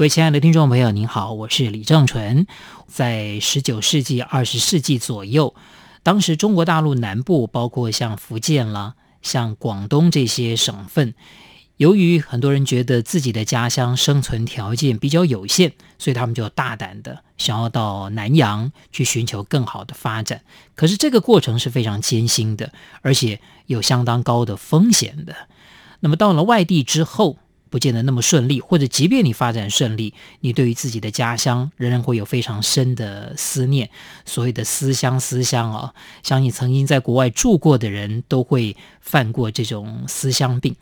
各位亲爱的听众朋友，您好，我是李正淳。在十九世纪、二十世纪左右，当时中国大陆南部，包括像福建啦、像广东这些省份，由于很多人觉得自己的家乡生存条件比较有限，所以他们就大胆的想要到南洋去寻求更好的发展。可是这个过程是非常艰辛的，而且有相当高的风险的。那么到了外地之后，不见得那么顺利，或者即便你发展顺利，你对于自己的家乡仍然会有非常深的思念。所谓的思乡，思乡啊，相信曾经在国外住过的人都会犯过这种思乡病。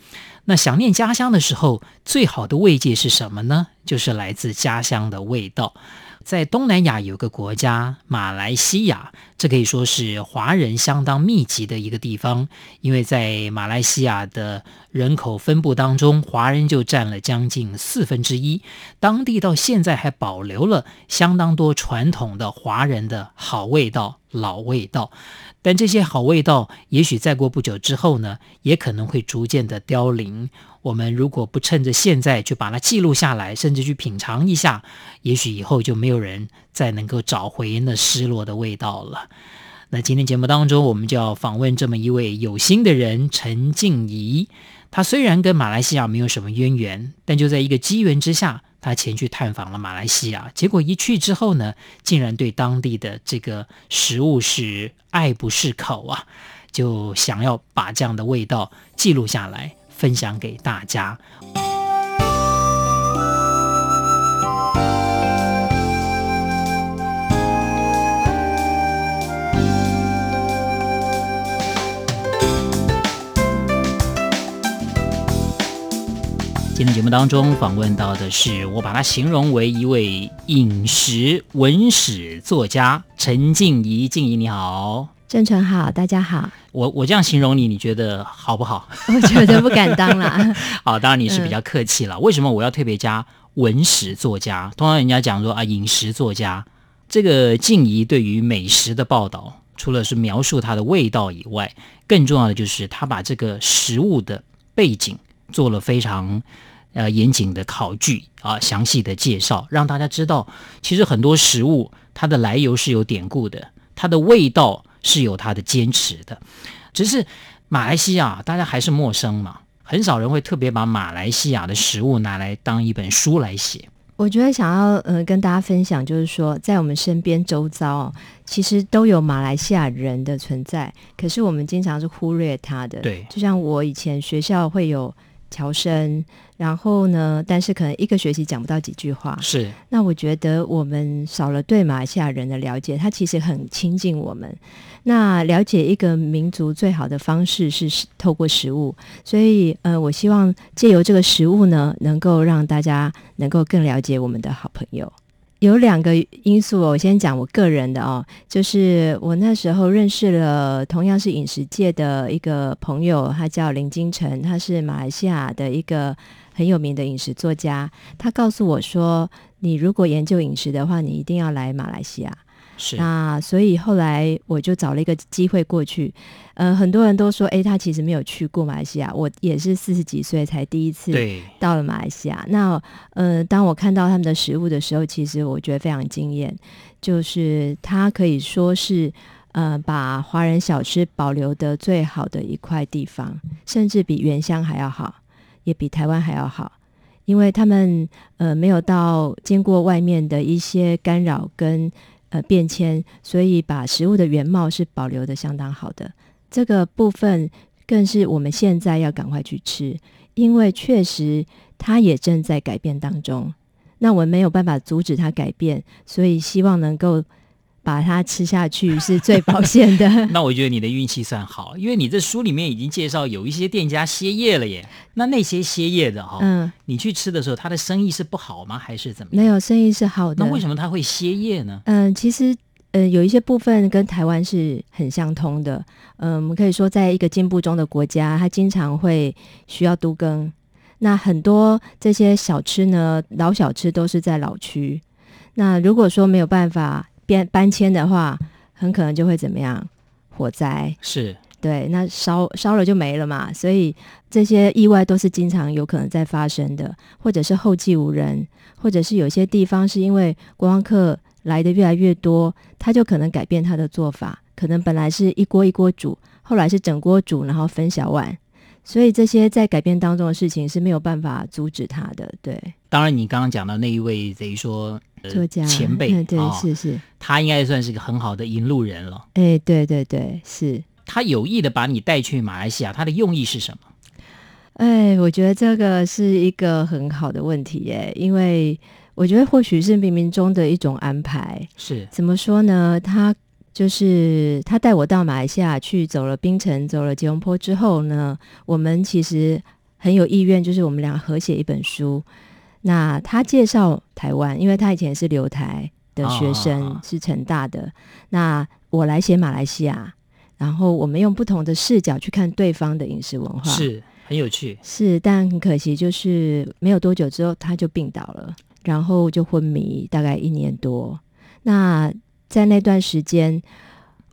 那想念家乡的时候，最好的慰藉是什么呢？就是来自家乡的味道。在东南亚有个国家马来西亚，这可以说是华人相当密集的一个地方，因为在马来西亚的人口分布当中，华人就占了将近四分之一。当地到现在还保留了相当多传统的华人的好味道、老味道，但这些好味道，也许再过不久之后呢，也可能会逐渐的凋零。我们如果不趁着现在就把它记录下来，甚至去品尝一下，也许以后就没有人再能够找回那失落的味道了。那今天节目当中，我们就要访问这么一位有心的人——陈静怡。他虽然跟马来西亚没有什么渊源，但就在一个机缘之下，他前去探访了马来西亚。结果一去之后呢，竟然对当地的这个食物是爱不释口啊，就想要把这样的味道记录下来。分享给大家。今天节目当中访问到的是，我把它形容为一位饮食文史作家陈静怡。静怡你好。郑成好，大家好。我我这样形容你，你觉得好不好？我觉得不敢当啦。好，当然你是比较客气了。嗯、为什么我要特别加文史作家？通常人家讲说啊，饮食作家。这个静怡对于美食的报道，除了是描述它的味道以外，更重要的就是他把这个食物的背景做了非常呃严谨的考据啊，详细的介绍，让大家知道，其实很多食物它的来由是有典故的，它的味道。是有它的坚持的，只是马来西亚大家还是陌生嘛，很少人会特别把马来西亚的食物拿来当一本书来写。我觉得想要呃跟大家分享，就是说在我们身边周遭，其实都有马来西亚人的存在，可是我们经常是忽略他的。对，就像我以前学校会有侨生，然后呢，但是可能一个学期讲不到几句话。是，那我觉得我们少了对马来西亚人的了解，他其实很亲近我们。那了解一个民族最好的方式是透过食物，所以呃，我希望借由这个食物呢，能够让大家能够更了解我们的好朋友。有两个因素，我先讲我个人的哦，就是我那时候认识了同样是饮食界的一个朋友，他叫林金城，他是马来西亚的一个很有名的饮食作家。他告诉我说，你如果研究饮食的话，你一定要来马来西亚。是那，所以后来我就找了一个机会过去。呃，很多人都说，诶，他其实没有去过马来西亚。我也是四十几岁才第一次到了马来西亚。那，呃，当我看到他们的食物的时候，其实我觉得非常惊艳。就是它可以说是，呃，把华人小吃保留的最好的一块地方，甚至比原乡还要好，也比台湾还要好，因为他们呃没有到经过外面的一些干扰跟。呃，变迁，所以把食物的原貌是保留的相当好的。这个部分更是我们现在要赶快去吃，因为确实它也正在改变当中。那我们没有办法阻止它改变，所以希望能够。把它吃下去 是最保险的。那我觉得你的运气算好，因为你这书里面已经介绍有一些店家歇业了耶。那那些歇业的哈、哦，嗯，你去吃的时候，他的生意是不好吗？还是怎么样？没有，生意是好的。那为什么他会歇业呢？嗯，其实。呃，有一些部分跟台湾是很相通的。嗯、呃，我们可以说，在一个进步中的国家，它经常会需要都更。那很多这些小吃呢，老小吃都是在老区。那如果说没有办法变搬迁的话，很可能就会怎么样？火灾是。对，那烧烧了就没了嘛，所以这些意外都是经常有可能在发生的，或者是后继无人，或者是有些地方是因为观光客来的越来越多，他就可能改变他的做法，可能本来是一锅一锅煮，后来是整锅煮，然后分小碗，所以这些在改变当中的事情是没有办法阻止他的。对，当然你刚刚讲到那一位等于说、呃、作家前辈，对，哦、是是，他应该算是一个很好的引路人了。哎，对对对，是。他有意的把你带去马来西亚，他的用意是什么？哎，我觉得这个是一个很好的问题耶，因为我觉得或许是冥冥中的一种安排。是怎么说呢？他就是他带我到马来西亚去，走了槟城，走了吉隆坡之后呢，我们其实很有意愿，就是我们俩合写一本书。那他介绍台湾，因为他以前是留台的学生，哦、是成大的。那我来写马来西亚。然后我们用不同的视角去看对方的饮食文化，是很有趣。是，但很可惜，就是没有多久之后他就病倒了，然后就昏迷，大概一年多。那在那段时间，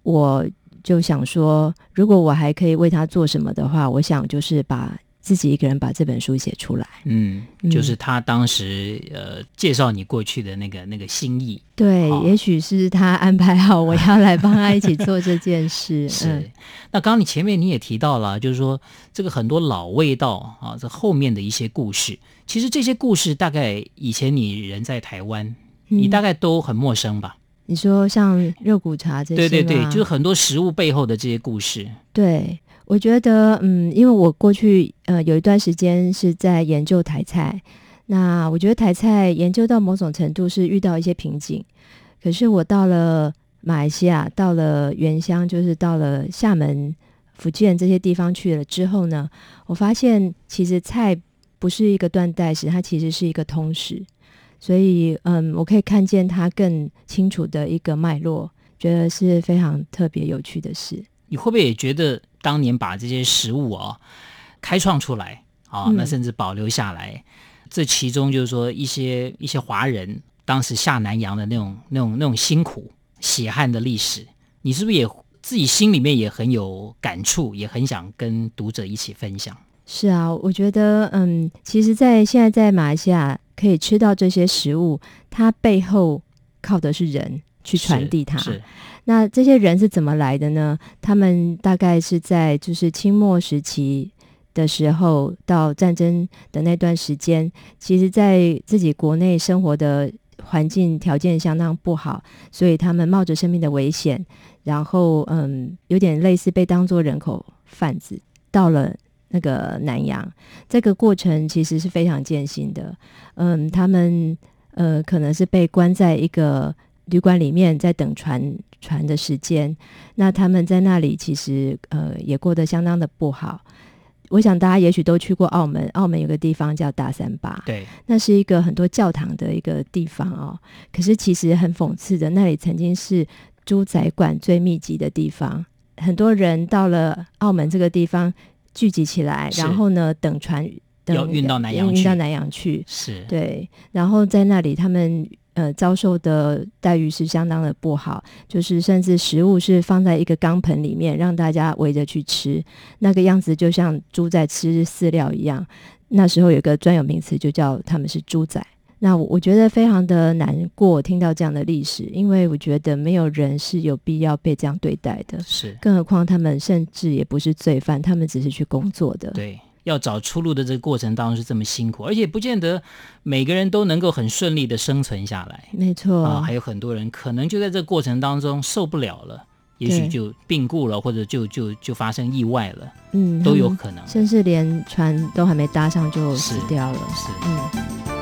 我就想说，如果我还可以为他做什么的话，我想就是把。自己一个人把这本书写出来，嗯，就是他当时呃介绍你过去的那个那个心意，对，哦、也许是他安排好我要来帮他一起做这件事。是，嗯、那刚刚你前面你也提到了，就是说这个很多老味道啊，这后面的一些故事，其实这些故事大概以前你人在台湾，嗯、你大概都很陌生吧？你说像肉骨茶这些，对对对，就是很多食物背后的这些故事，对。我觉得，嗯，因为我过去呃有一段时间是在研究台菜，那我觉得台菜研究到某种程度是遇到一些瓶颈。可是我到了马来西亚，到了原乡，就是到了厦门、福建这些地方去了之后呢，我发现其实菜不是一个断代史，它其实是一个通史。所以，嗯，我可以看见它更清楚的一个脉络，觉得是非常特别有趣的事。你会不会也觉得？当年把这些食物啊开创出来啊，那甚至保留下来，嗯、这其中就是说一些一些华人当时下南洋的那种那种那种辛苦血汗的历史，你是不是也自己心里面也很有感触，也很想跟读者一起分享？是啊，我觉得嗯，其实，在现在在马来西亚可以吃到这些食物，它背后靠的是人去传递它。那这些人是怎么来的呢？他们大概是在就是清末时期的时候，到战争的那段时间，其实在自己国内生活的环境条件相当不好，所以他们冒着生命的危险，然后嗯，有点类似被当作人口贩子，到了那个南洋。这个过程其实是非常艰辛的。嗯，他们呃可能是被关在一个旅馆里面，在等船。船的时间，那他们在那里其实呃也过得相当的不好。我想大家也许都去过澳门，澳门有个地方叫大三巴，对，那是一个很多教堂的一个地方哦。可是其实很讽刺的，那里曾经是猪仔馆最密集的地方，很多人到了澳门这个地方聚集起来，然后呢等船等要运到南洋去，运到南洋去，是对，然后在那里他们。呃，遭受的待遇是相当的不好，就是甚至食物是放在一个钢盆里面，让大家围着去吃，那个样子就像猪在吃饲料一样。那时候有个专有名词，就叫他们是猪仔。那我觉得非常的难过，听到这样的历史，因为我觉得没有人是有必要被这样对待的，是，更何况他们甚至也不是罪犯，他们只是去工作的。对。要找出路的这个过程当中是这么辛苦，而且不见得每个人都能够很顺利的生存下来。没错啊，还有很多人可能就在这个过程当中受不了了，也许就病故了，或者就就就发生意外了，嗯，都有可能，甚至连船都还没搭上就死掉了。是，是嗯。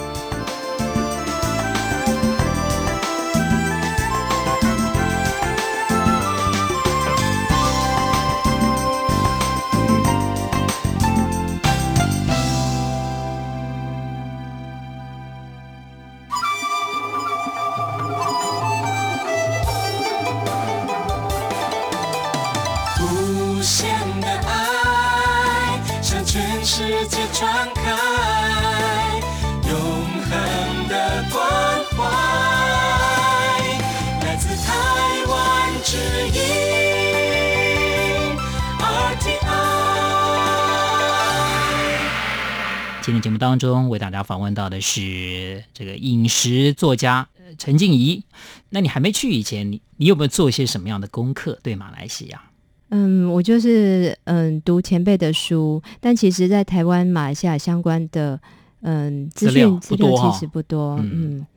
今天节目当中为大家访问到的是这个饮食作家陈静怡。那你还没去以前，你你有没有做一些什么样的功课？对马来西亚？嗯，我就是嗯读前辈的书，但其实，在台湾、马来西亚相关的嗯资讯资料其实不多，嗯，嗯，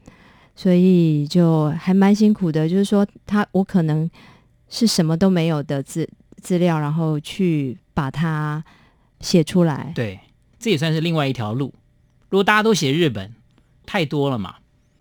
所以就还蛮辛苦的。就是说，他我可能是什么都没有的资资料，然后去把它写出来。对，这也算是另外一条路。如果大家都写日本，太多了嘛，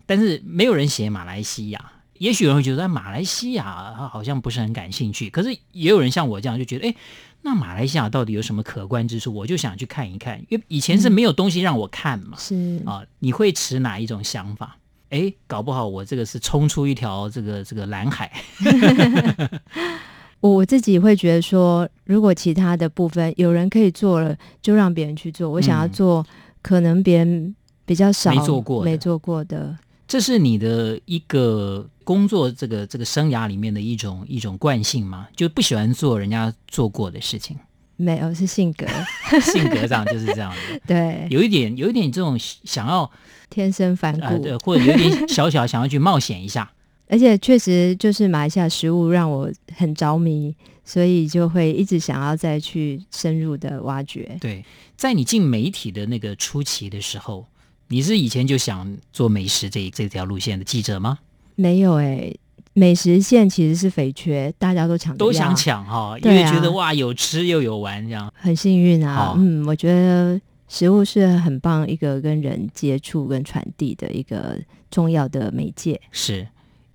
但是没有人写马来西亚。也许有人会觉得马来西亚好像不是很感兴趣，可是也有人像我这样就觉得，哎，那马来西亚到底有什么可观之处？我就想去看一看，因为以前是没有东西让我看嘛。是啊，你会持哪一种想法？哎，搞不好我这个是冲出一条这个这个蓝海。我自己会觉得说，如果其他的部分有人可以做了，就让别人去做。我想要做，可能别人比较少没做过没做过的。这是你的一个工作这个这个生涯里面的一种一种惯性吗？就不喜欢做人家做过的事情？没有，是性格，性格上就是这样的。对，有一点有一点这种想要天生反骨，呃，或者有点小小想要去冒险一下。而且确实就是马来西亚食物让我很着迷，所以就会一直想要再去深入的挖掘。对，在你进媒体的那个初期的时候。你是以前就想做美食这这条路线的记者吗？没有哎、欸，美食线其实是肥缺，大家都抢，都想抢哈，因为觉得哇，有吃又有玩这样，很幸运啊。嗯，我觉得食物是很棒一个跟人接触跟传递的一个重要的媒介。是，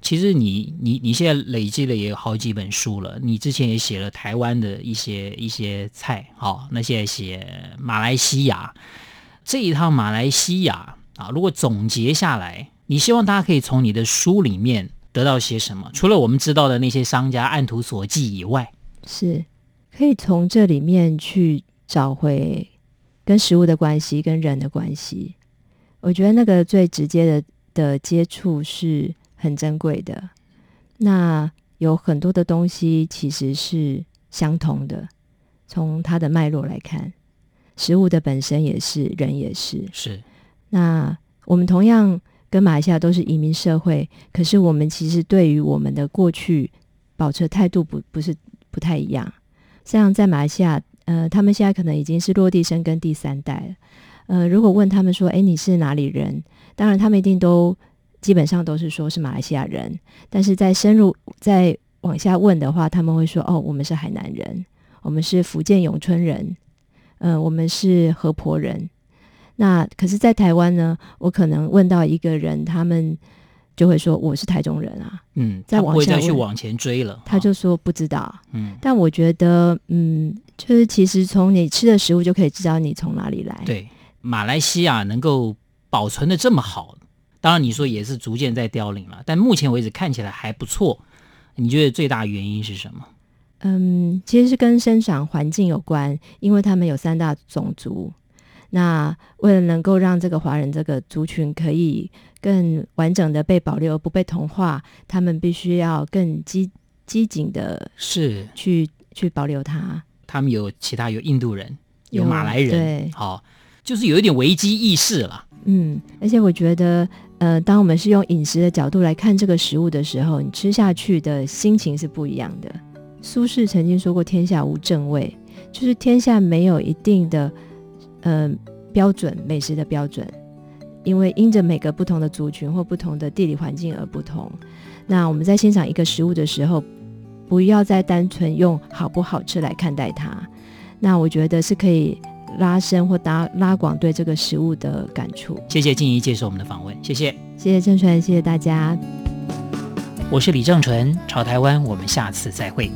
其实你你你现在累积了也有好几本书了，你之前也写了台湾的一些一些菜，好，那现在写马来西亚。这一趟马来西亚啊，如果总结下来，你希望大家可以从你的书里面得到些什么？除了我们知道的那些商家按图索骥以外，是可以从这里面去找回跟食物的关系、跟人的关系。我觉得那个最直接的的接触是很珍贵的。那有很多的东西其实是相同的，从它的脉络来看。食物的本身也是，人也是。是，那我们同样跟马来西亚都是移民社会，可是我们其实对于我们的过去保持态度不不是不太一样。像在马来西亚，呃，他们现在可能已经是落地生根第三代了。呃，如果问他们说，诶，你是哪里人？当然，他们一定都基本上都是说是马来西亚人。但是在深入再往下问的话，他们会说，哦，我们是海南人，我们是福建永春人。嗯、呃，我们是河婆人。那可是，在台湾呢，我可能问到一个人，他们就会说我是台中人啊。嗯，再往下去往前追了，他就说不知道。嗯，但我觉得，嗯，就是其实从你吃的食物就可以知道你从哪里来。对，马来西亚能够保存的这么好，当然你说也是逐渐在凋零了，但目前为止看起来还不错。你觉得最大原因是什么？嗯，其实是跟生长环境有关，因为他们有三大种族。那为了能够让这个华人这个族群可以更完整的被保留，不被同化，他们必须要更积积极的，是去去保留它。他们有其他有印度人，有马来人，对，好，就是有一点危机意识了。嗯，而且我觉得，呃，当我们是用饮食的角度来看这个食物的时候，你吃下去的心情是不一样的。苏轼曾经说过：“天下无正味，就是天下没有一定的呃标准美食的标准，因为因着每个不同的族群或不同的地理环境而不同。那我们在欣赏一个食物的时候，不要再单纯用好不好吃来看待它。那我觉得是可以拉伸或拉拉广对这个食物的感触。”谢谢静怡接受我们的访问，谢谢，谢谢郑纯，谢谢大家。我是李正纯，潮台湾，我们下次再会。